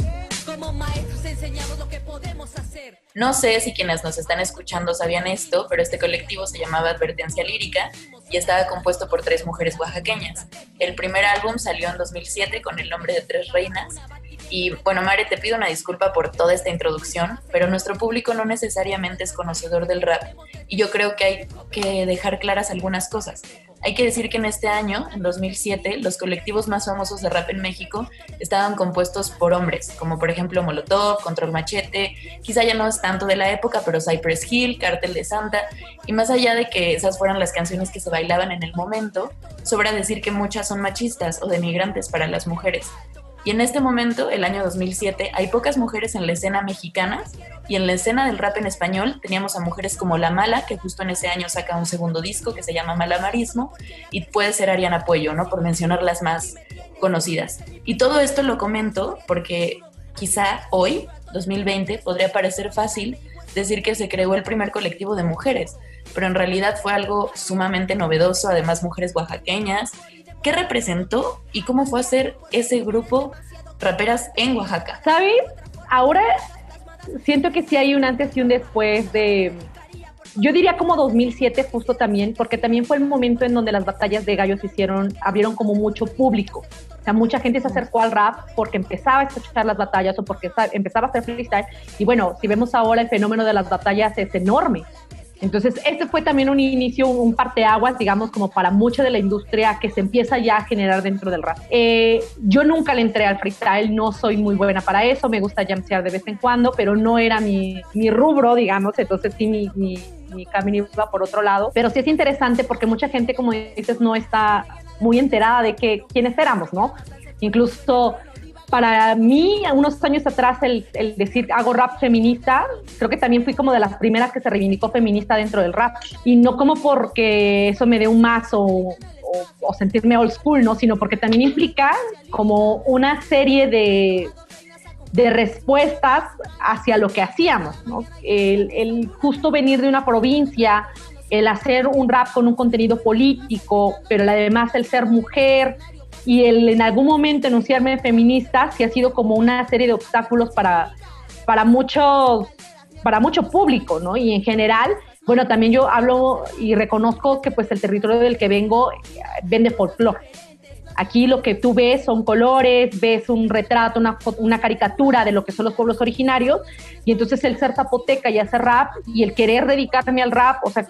como maestros enseñamos lo que podemos hacer. No sé si quienes nos están escuchando sabían esto, pero este colectivo se llamaba Advertencia Lírica y estaba compuesto por tres mujeres oaxaqueñas. El primer álbum salió en 2007 con el nombre de Tres Reinas. Y bueno, Mare, te pido una disculpa por toda esta introducción, pero nuestro público no necesariamente es conocedor del rap y yo creo que hay que dejar claras algunas cosas. Hay que decir que en este año, en 2007, los colectivos más famosos de rap en México estaban compuestos por hombres, como por ejemplo Molotov, Control Machete, quizá ya no es tanto de la época, pero Cypress Hill, Cártel de Santa, y más allá de que esas fueran las canciones que se bailaban en el momento, sobra decir que muchas son machistas o denigrantes para las mujeres. Y en este momento, el año 2007, hay pocas mujeres en la escena mexicana y en la escena del rap en español teníamos a mujeres como La Mala, que justo en ese año saca un segundo disco que se llama Malamarismo, y puede ser Ariana Puello, ¿no? Por mencionar las más conocidas. Y todo esto lo comento porque quizá hoy, 2020, podría parecer fácil decir que se creó el primer colectivo de mujeres, pero en realidad fue algo sumamente novedoso, además mujeres oaxaqueñas, ¿Qué representó y cómo fue hacer ese grupo raperas en Oaxaca? ¿Sabes? Ahora siento que sí hay un antes y un después de, yo diría como 2007 justo también, porque también fue el momento en donde las batallas de gallos hicieron, abrieron como mucho público. O sea, mucha gente se acercó al rap porque empezaba a escuchar las batallas o porque empezaba a hacer freestyle. Y bueno, si vemos ahora el fenómeno de las batallas es enorme. Entonces, este fue también un inicio, un parteaguas, digamos, como para mucha de la industria que se empieza ya a generar dentro del rap. Eh, yo nunca le entré al freestyle, no soy muy buena para eso, me gusta jamsear de vez en cuando, pero no era mi, mi rubro, digamos, entonces sí mi, mi, mi camino iba por otro lado. Pero sí es interesante porque mucha gente, como dices, no está muy enterada de que quiénes éramos, ¿no? Incluso para mí, unos años atrás, el, decir hago rap feminista, creo que también fui como de las primeras que se reivindicó feminista dentro del rap. Y no como porque eso me dé un más o, sentirme old school, ¿no? Sino porque también implica como una serie de, de respuestas hacia lo que hacíamos, ¿no? El, el, justo venir de una provincia, el hacer un rap con un contenido político, pero además el ser mujer, y el en algún momento enunciarme feminista sí ha sido como una serie de obstáculos para, para, muchos, para mucho público, ¿no? Y en general, bueno, también yo hablo y reconozco que pues el territorio del que vengo eh, vende folclore. Aquí lo que tú ves son colores, ves un retrato, una, una caricatura de lo que son los pueblos originarios, y entonces el ser zapoteca y hacer rap y el querer dedicarme al rap, o sea,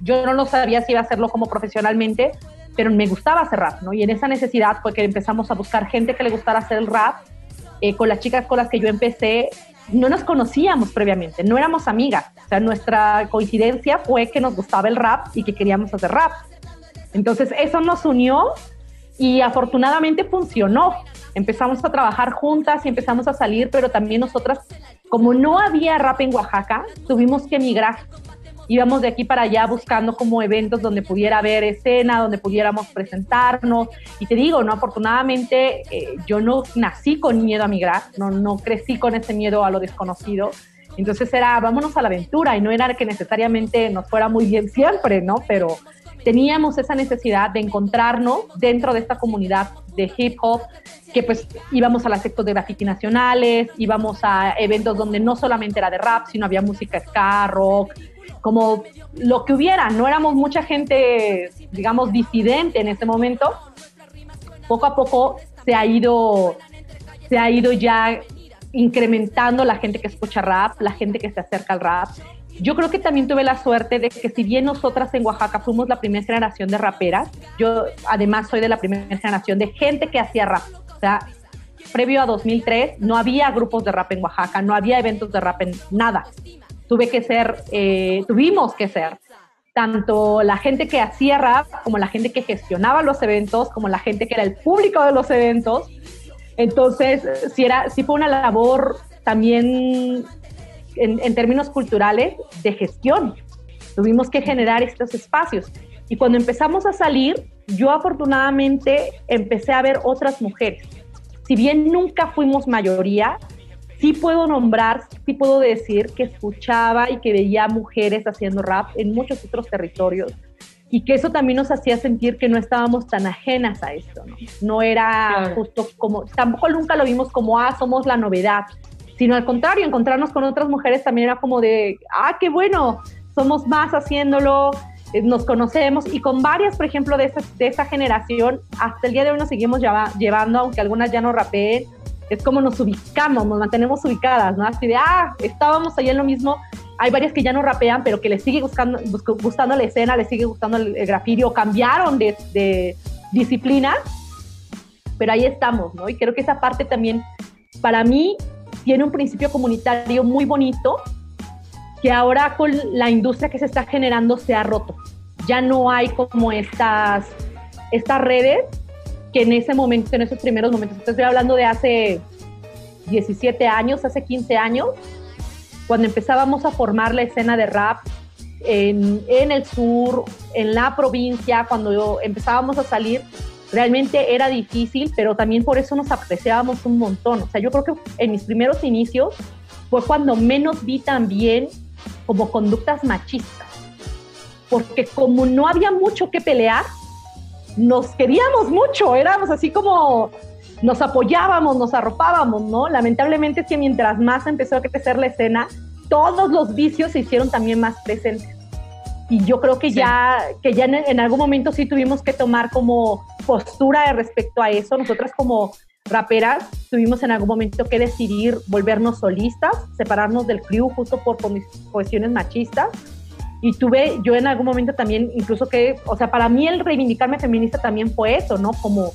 yo no lo sabía si iba a hacerlo como profesionalmente, pero me gustaba hacer rap, ¿no? Y en esa necesidad fue que empezamos a buscar gente que le gustara hacer el rap. Eh, con las chicas con las que yo empecé, no nos conocíamos previamente, no éramos amigas. O sea, nuestra coincidencia fue que nos gustaba el rap y que queríamos hacer rap. Entonces, eso nos unió y afortunadamente funcionó. Empezamos a trabajar juntas y empezamos a salir, pero también nosotras, como no había rap en Oaxaca, tuvimos que emigrar. Íbamos de aquí para allá buscando como eventos donde pudiera haber escena, donde pudiéramos presentarnos. Y te digo, no, afortunadamente eh, yo no nací con miedo a migrar, no, no crecí con ese miedo a lo desconocido. Entonces era, vámonos a la aventura y no era que necesariamente nos fuera muy bien siempre, ¿no? Pero teníamos esa necesidad de encontrarnos dentro de esta comunidad de hip hop, que pues íbamos a las sectos de graffiti nacionales, íbamos a eventos donde no solamente era de rap, sino había música ska, rock, como lo que hubiera, no éramos mucha gente, digamos, disidente en ese momento. Poco a poco se ha ido, se ha ido ya incrementando la gente que escucha rap, la gente que se acerca al rap yo creo que también tuve la suerte de que si bien nosotras en Oaxaca fuimos la primera generación de raperas, yo además soy de la primera generación de gente que hacía rap. O sea, previo a 2003 no había grupos de rap en Oaxaca, no había eventos de rap en nada. Tuve que ser, eh, tuvimos que ser tanto la gente que hacía rap como la gente que gestionaba los eventos, como la gente que era el público de los eventos. Entonces, sí, era, sí fue una labor también en, términos culturales de gestión. Tuvimos que generar estos espacios. Y cuando empezamos a salir, yo afortunadamente empecé a ver otras mujeres. Si bien nunca fuimos mayoría, sí puedo nombrar, sí puedo decir que escuchaba y que veía mujeres haciendo rap en muchos otros territorios y que eso también nos hacía sentir que no estábamos tan ajenas a esto, ¿no? No era justo como, tampoco nunca lo vimos como, ah, somos la novedad, sino al contrario, encontrarnos con otras mujeres también era como de, ah, qué bueno, somos más haciéndolo, eh, nos conocemos y con varias, por ejemplo, de esa, de esa generación, hasta el día de hoy nos seguimos llevando, aunque algunas ya no rapeen, es como nos ubicamos, nos mantenemos ubicadas, ¿no? Así de, ah, estábamos ahí en lo mismo, hay varias que ya no rapean, pero que les sigue buscando, gustando la escena, les sigue gustando el, el o cambiaron de, de disciplina, pero ahí estamos, ¿no? Y creo que esa parte también, para mí, tiene un principio comunitario muy bonito que ahora con la industria que se está generando se ha roto. Ya no hay como estas, estas redes que en ese momento, en esos primeros momentos, estoy hablando de hace 17 años, hace 15 años, cuando empezábamos a formar la escena de rap en, en el sur, en la provincia, cuando empezábamos a salir, realmente era difícil, pero también por eso nos apreciábamos un montón. O sea, yo creo que en mis primeros inicios fue cuando menos vi también como conductas machistas, porque como no había mucho que pelear, nos queríamos mucho, éramos así como nos apoyábamos, nos arropábamos, ¿no? Lamentablemente es que mientras más empezó a crecer la escena, todos los vicios se hicieron también más presentes y yo creo que ya, que ya en, algún momento sí tuvimos que tomar como postura respecto a eso. Nosotras como raperas tuvimos en algún momento que decidir volvernos solistas, separarnos del crew justo por cuestiones machistas. Y tuve yo en algún momento también, incluso que, o sea, para mí el reivindicarme feminista también fue eso, ¿no? Como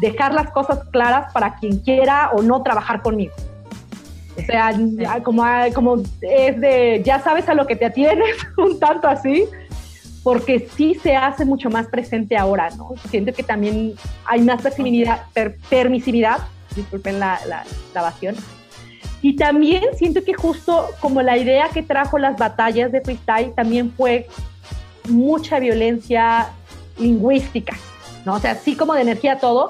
dejar las cosas claras para quien quiera o no trabajar conmigo. O sea, como, como es de, ya sabes a lo que te atienes, un tanto así, porque sí se hace mucho más presente ahora, ¿no? Siento que también hay más permisividad, permisividad disculpen la, la, grabación, y también siento que justo como la idea que trajo las batallas de freestyle también fue mucha violencia lingüística, ¿no? O sea, sí como de energía todo,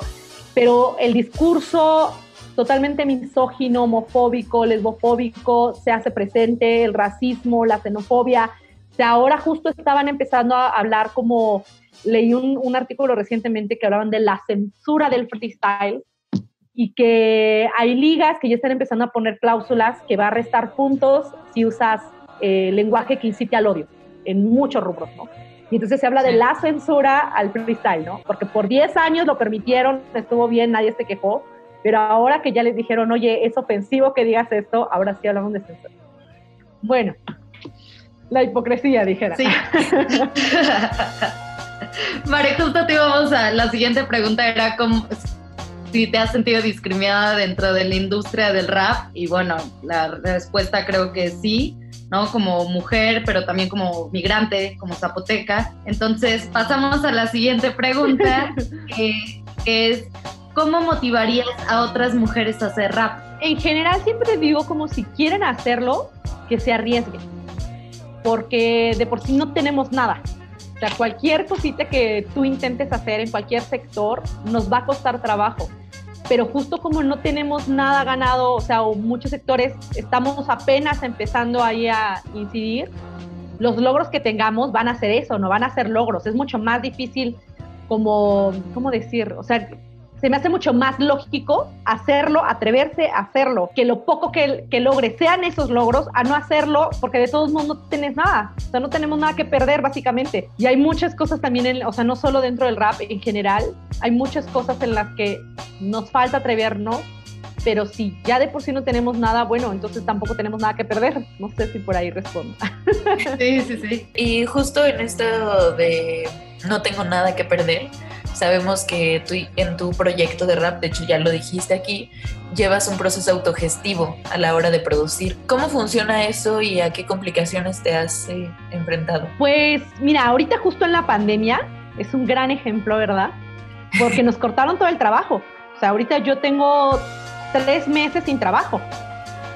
pero el discurso totalmente misógino, homofóbico, lesbofóbico, se hace presente el racismo, la xenofobia. O sea, ahora justo estaban empezando a hablar como, leí un, artículo recientemente que hablaban de la censura del freestyle y que hay ligas que ya están empezando a poner cláusulas que va a restar puntos si usas eh, lenguaje que incite al odio en muchos rubros, ¿no? Y entonces se habla de la censura al freestyle, ¿no? Porque por 10 años lo permitieron, estuvo bien, nadie se quejó, pero ahora que ya les dijeron, oye, es ofensivo que digas esto, ahora sí hablamos de censura. Bueno, la hipocresía, dijera. Sí. María, justo te íbamos a. La siguiente pregunta era como si te has sentido discriminada dentro de la industria del rap. Y bueno, la respuesta creo que sí, ¿no? Como mujer, pero también como migrante, como zapoteca. Entonces, pasamos a la siguiente pregunta, que es: ¿cómo motivarías a otras mujeres a hacer rap? En general, siempre digo como si quieren hacerlo, que se arriesguen. Porque de por sí no tenemos nada o sea, cualquier cosita que tú intentes hacer en cualquier sector nos va a costar trabajo. Pero justo como no tenemos nada ganado, o sea, o muchos sectores estamos apenas empezando ahí a incidir, los logros que tengamos van a ser eso, no van a ser logros. Es mucho más difícil como, ¿cómo decir? O sea, se me hace mucho más lógico hacerlo, atreverse a hacerlo, que lo poco que, que logre sean esos logros, a no hacerlo, porque de todos modos no tienes nada, o sea, no tenemos nada que perder básicamente. Y hay muchas cosas también, en, o sea, no solo dentro del rap en general, hay muchas cosas en las que nos falta atrevernos, pero si ya de por sí no tenemos nada, bueno, entonces tampoco tenemos nada que perder. No sé si por ahí respondo. Sí, sí, sí. Y justo en esto de no tengo nada que perder, Sabemos que tú en tu proyecto de rap, de hecho ya lo dijiste aquí, llevas un proceso autogestivo a la hora de producir. ¿Cómo funciona eso y a qué complicaciones te has eh, enfrentado? Pues mira, ahorita justo en la pandemia es un gran ejemplo, ¿verdad? Porque nos cortaron todo el trabajo. O sea, ahorita yo tengo tres meses sin trabajo.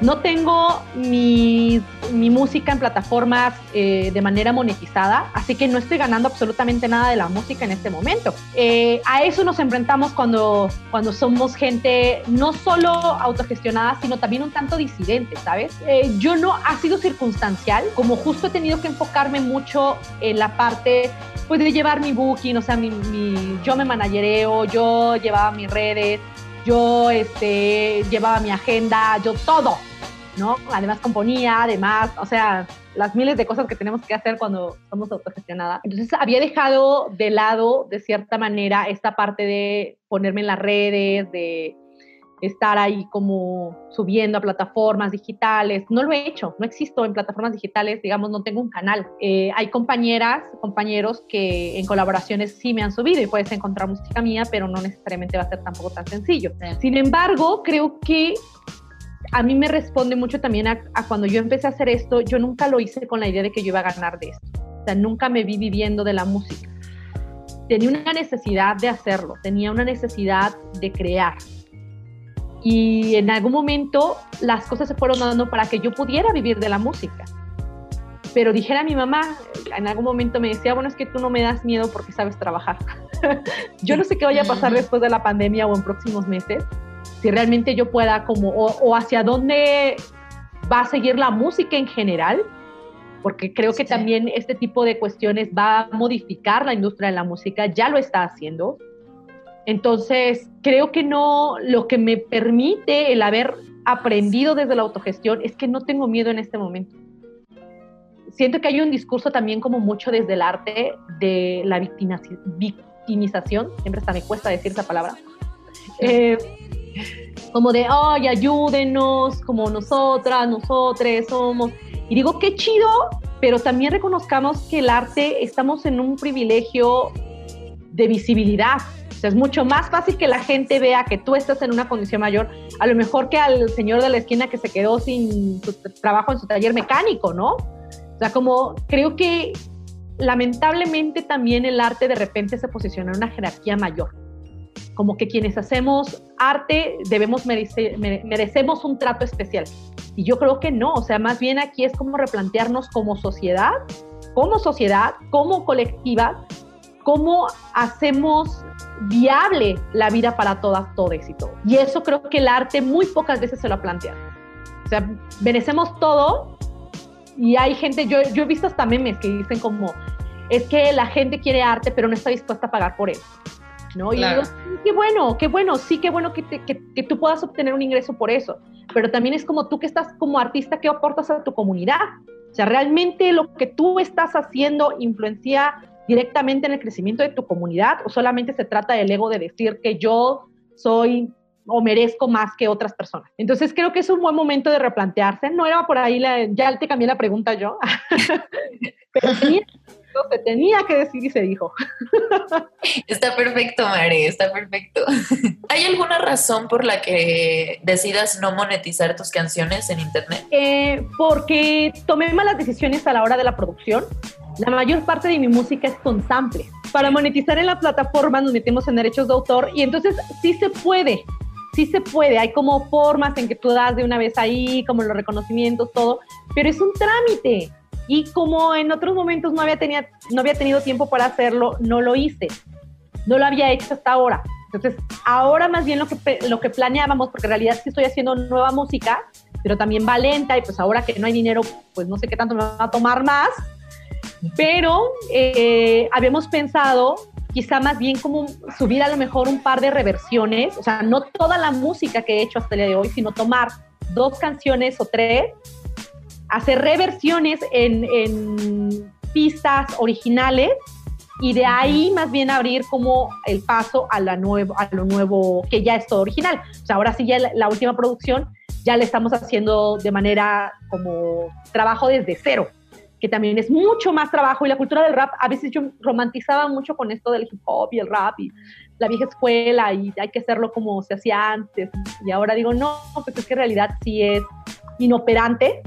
No tengo mi, música en plataformas eh, de manera monetizada, así que no estoy ganando absolutamente nada de la música en este momento. Eh, a eso nos enfrentamos cuando, cuando somos gente no solo autogestionada, sino también un tanto disidente, ¿sabes? Eh, yo no ha sido circunstancial, como justo he tenido que enfocarme mucho en la parte pues, de llevar mi booking, o sea, mi, yo me managereo, yo llevaba mis redes, yo este, llevaba mi agenda, yo todo, ¿no? Además componía, además, o sea, las miles de cosas que tenemos que hacer cuando somos autogestionadas. Entonces había dejado de lado, de cierta manera, esta parte de ponerme en las redes, de estar ahí como subiendo a plataformas digitales. No lo he hecho, no existo en plataformas digitales, digamos, no tengo un canal. Eh, hay compañeras, compañeros que en colaboraciones sí me han subido y puedes encontrar música mía, pero no necesariamente va a ser tampoco tan sencillo. Sin embargo, creo que a mí me responde mucho también a, a, cuando yo empecé a hacer esto, yo nunca lo hice con la idea de que yo iba a ganar de esto. O sea, nunca me vi viviendo de la música. Tenía una necesidad de hacerlo, tenía una necesidad de crear, y en algún momento las cosas se fueron dando para que yo pudiera vivir de la música. Pero dijera a mi mamá, en algún momento me decía, bueno, es que tú no me das miedo porque sabes trabajar. yo no sé qué vaya a pasar después de la pandemia o en próximos meses, si realmente yo pueda como, o, hacia dónde va a seguir la música en general, porque creo que también este tipo de cuestiones va a modificar la industria de la música, ya lo está haciendo entonces, creo que no, lo que me permite el haber aprendido desde la autogestión es que no tengo miedo en este momento. Siento que hay un discurso también como mucho desde el arte de la victimización, siempre hasta me cuesta decir esa palabra, eh, como de, ay, ayúdenos, como nosotras, nosotres somos. Y digo, qué chido, pero también reconozcamos que el arte estamos en un privilegio de visibilidad o sea, es mucho más fácil que la gente vea que tú estás en una condición mayor, a lo mejor que al señor de la esquina que se quedó sin trabajo en su taller mecánico, ¿no? O sea, como creo que lamentablemente también el arte de repente se posiciona en una jerarquía mayor. Como que quienes hacemos arte debemos merecemos un trato especial. Y yo creo que no, o sea, más bien aquí es como replantearnos como sociedad, como sociedad, como colectiva, cómo hacemos viable la vida para todas, todos y. Y eso creo que el arte muy pocas veces se lo ha planteado. O sea, merecemos todo y hay gente, yo, yo he visto hasta memes que dicen como, es que la gente quiere arte pero no está dispuesta a pagar por él. ¿no? Y digo, qué bueno, qué bueno, sí, qué bueno que, que, que, tú puedas obtener un ingreso por eso, pero también es como tú que estás como artista, ¿qué aportas a tu comunidad? O sea, realmente lo que tú estás haciendo influencia directamente en el crecimiento de tu comunidad o solamente se trata del ego de decir que yo soy o merezco más que otras personas. Entonces creo que es un buen momento de replantearse. No era por ahí, la, ya te cambié la pregunta yo, pero tenía, se tenía que decir y se dijo. Está perfecto, Mare, está perfecto. ¿Hay alguna razón por la que decidas no monetizar tus canciones en Internet? Eh, porque tomé malas decisiones a la hora de la producción. La mayor parte de mi música es con sample. Para monetizar en la plataforma nos metemos en derechos de autor y entonces sí se puede, sí se puede, hay como formas en que tú das de una vez ahí, como los reconocimientos, todo, pero es un trámite. Y como en otros momentos no había, tenía, no había tenido tiempo para hacerlo, no lo hice. No lo había hecho hasta ahora. Entonces, ahora más bien lo que, lo que planeábamos, porque en realidad sí estoy haciendo nueva música, pero también va lenta y pues ahora que no hay dinero, pues no sé qué tanto me va a tomar más. Pero eh, habíamos pensado quizá más bien como subir a lo mejor un par de reversiones, o sea, no toda la música que he hecho hasta el día de hoy, sino tomar dos canciones o tres, hacer reversiones en, en pistas originales y de ahí más bien abrir como el paso a, la nuevo, a lo nuevo que ya es todo original. O sea, ahora sí ya la, la última producción ya la estamos haciendo de manera como trabajo desde cero que también es mucho más trabajo y la cultura del rap, a veces yo romantizaba mucho con esto del hip hop y el rap y la vieja escuela y hay que hacerlo como se hacía antes y ahora digo, no, pues es que en realidad sí es inoperante,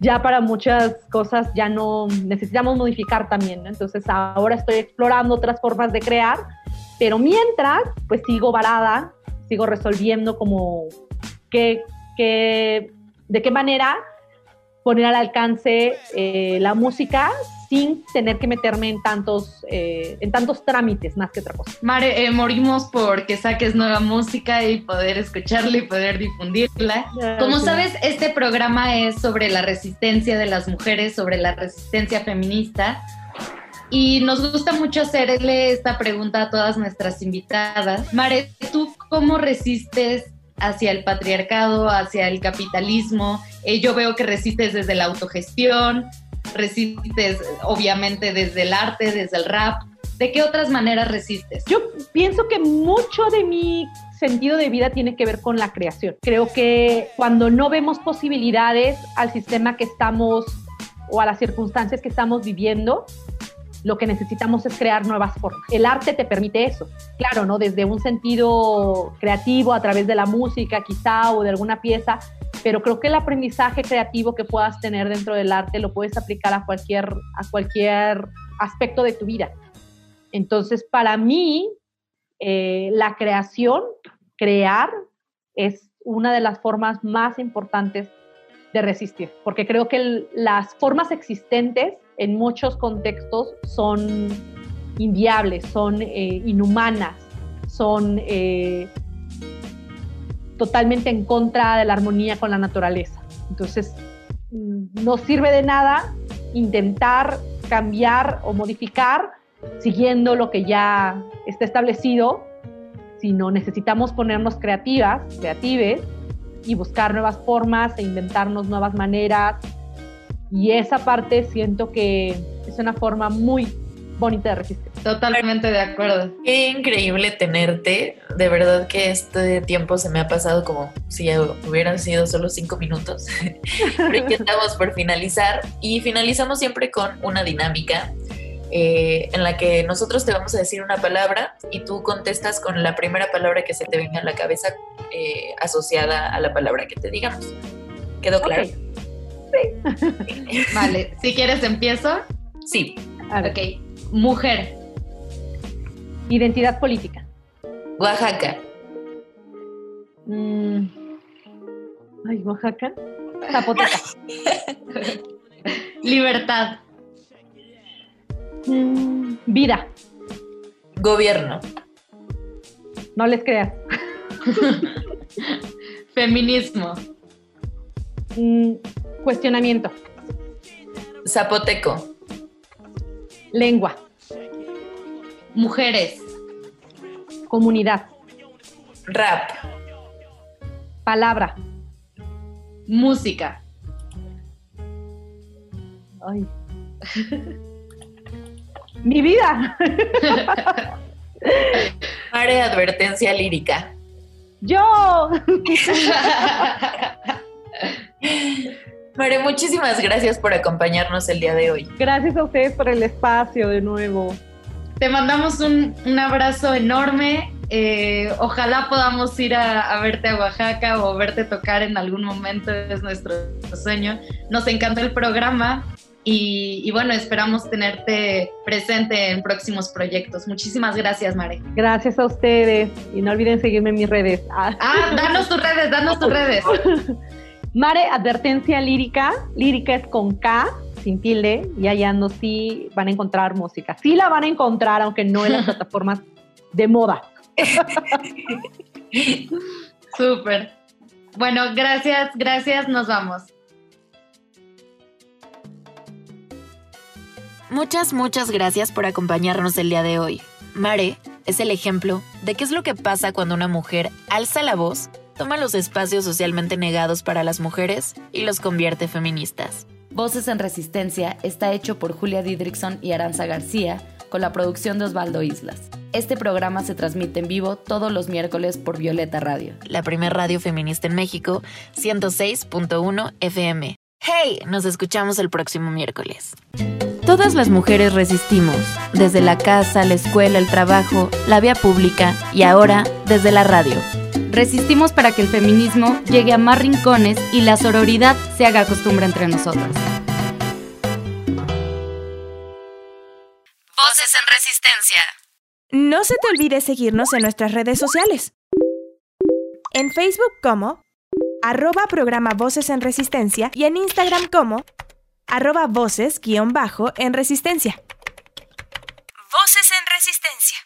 ya para muchas cosas ya no necesitamos modificar también, entonces ahora estoy explorando otras formas de crear, pero mientras pues sigo varada, sigo resolviendo como qué, qué, de qué manera poner al alcance eh, la música sin tener que meterme en tantos, eh, en tantos trámites más que otra cosa. Mare, eh, morimos porque saques nueva música y poder escucharla y poder difundirla. Como sabes, este programa es sobre la resistencia de las mujeres, sobre la resistencia feminista. Y nos gusta mucho hacerle esta pregunta a todas nuestras invitadas. Mare, ¿tú cómo resistes hacia el patriarcado, hacia el capitalismo. Eh, yo veo que resistes desde la autogestión, resistes obviamente desde el arte, desde el rap. ¿De qué otras maneras resistes? Yo pienso que mucho de mi sentido de vida tiene que ver con la creación. Creo que cuando no vemos posibilidades al sistema que estamos o a las circunstancias que estamos viviendo, lo que necesitamos es crear nuevas formas. El arte te permite eso, claro, ¿no? Desde un sentido creativo, a través de la música quizá o de alguna pieza, pero creo que el aprendizaje creativo que puedas tener dentro del arte lo puedes aplicar a cualquier, a cualquier aspecto de tu vida. Entonces, para mí, eh, la creación, crear, es una de las formas más importantes de resistir, porque creo que las formas existentes en muchos contextos son inviables, son eh, inhumanas, son eh, totalmente en contra de la armonía con la naturaleza. Entonces, mm, no sirve de nada intentar cambiar o modificar siguiendo lo que ya está establecido, sino necesitamos ponernos creativas, creatives y buscar nuevas formas e inventarnos nuevas maneras y esa parte siento que es una forma muy bonita de resistir. Totalmente de acuerdo. Qué increíble tenerte. De verdad que este tiempo se me ha pasado como si hubieran sido solo cinco minutos. Pero ya estamos por finalizar y finalizamos siempre con una dinámica eh, en la que nosotros te vamos a decir una palabra y tú contestas con la primera palabra que se te venga a la cabeza eh, asociada a la palabra que te digamos. ¿Quedó claro? Sí. vale, si quieres empiezo. Sí. Ok. Mujer. Identidad política. Oaxaca. Mm. Ay, Oaxaca. Zapoteca. Libertad. Mm, vida. Gobierno. No les creas. Feminismo. Mm, cuestionamiento. Zapoteco. Lengua. Mujeres. Comunidad. Rap. Palabra. Música. Ay. Mi vida. Mare, advertencia lírica. Yo. Mare, muchísimas gracias por acompañarnos el día de hoy. Gracias a ustedes por el espacio de nuevo. Te mandamos un, un abrazo enorme. Eh, ojalá podamos ir a, a, verte a Oaxaca o verte tocar en algún momento, es nuestro sueño. Nos encantó el programa y, y, bueno, esperamos tenerte presente en próximos proyectos. Muchísimas gracias, Mare. Gracias a ustedes y no olviden seguirme en mis redes. Ah, ah danos tus redes, danos tus redes. Mare, advertencia lírica. Lírica es con K sin tilde y allá no sí van a encontrar música. Sí la van a encontrar, aunque no en las plataformas de moda. Súper. Bueno, gracias, gracias, nos vamos. Muchas, muchas gracias por acompañarnos el día de hoy. Mare es el ejemplo de qué es lo que pasa cuando una mujer alza la voz, toma los espacios socialmente negados para las mujeres y los convierte feministas. Voces en Resistencia está hecho por Julia Didrikson y Aranza García, con la producción de Osvaldo Islas. Este programa se transmite en vivo todos los miércoles por Violeta Radio. La primer radio feminista en México, 106.1 FM. ¡Hey! Nos escuchamos el próximo miércoles. Todas las mujeres resistimos, desde la casa, la escuela, el trabajo, la vía pública y ahora desde la radio. Resistimos para que el feminismo llegue a más rincones y la sororidad se haga costumbre entre nosotras. Voces en Resistencia. No se te olvide seguirnos en nuestras redes sociales. En Facebook como arroba programa Voces en Resistencia y en Instagram como arroba voces guion bajo en Resistencia. Voces en Resistencia.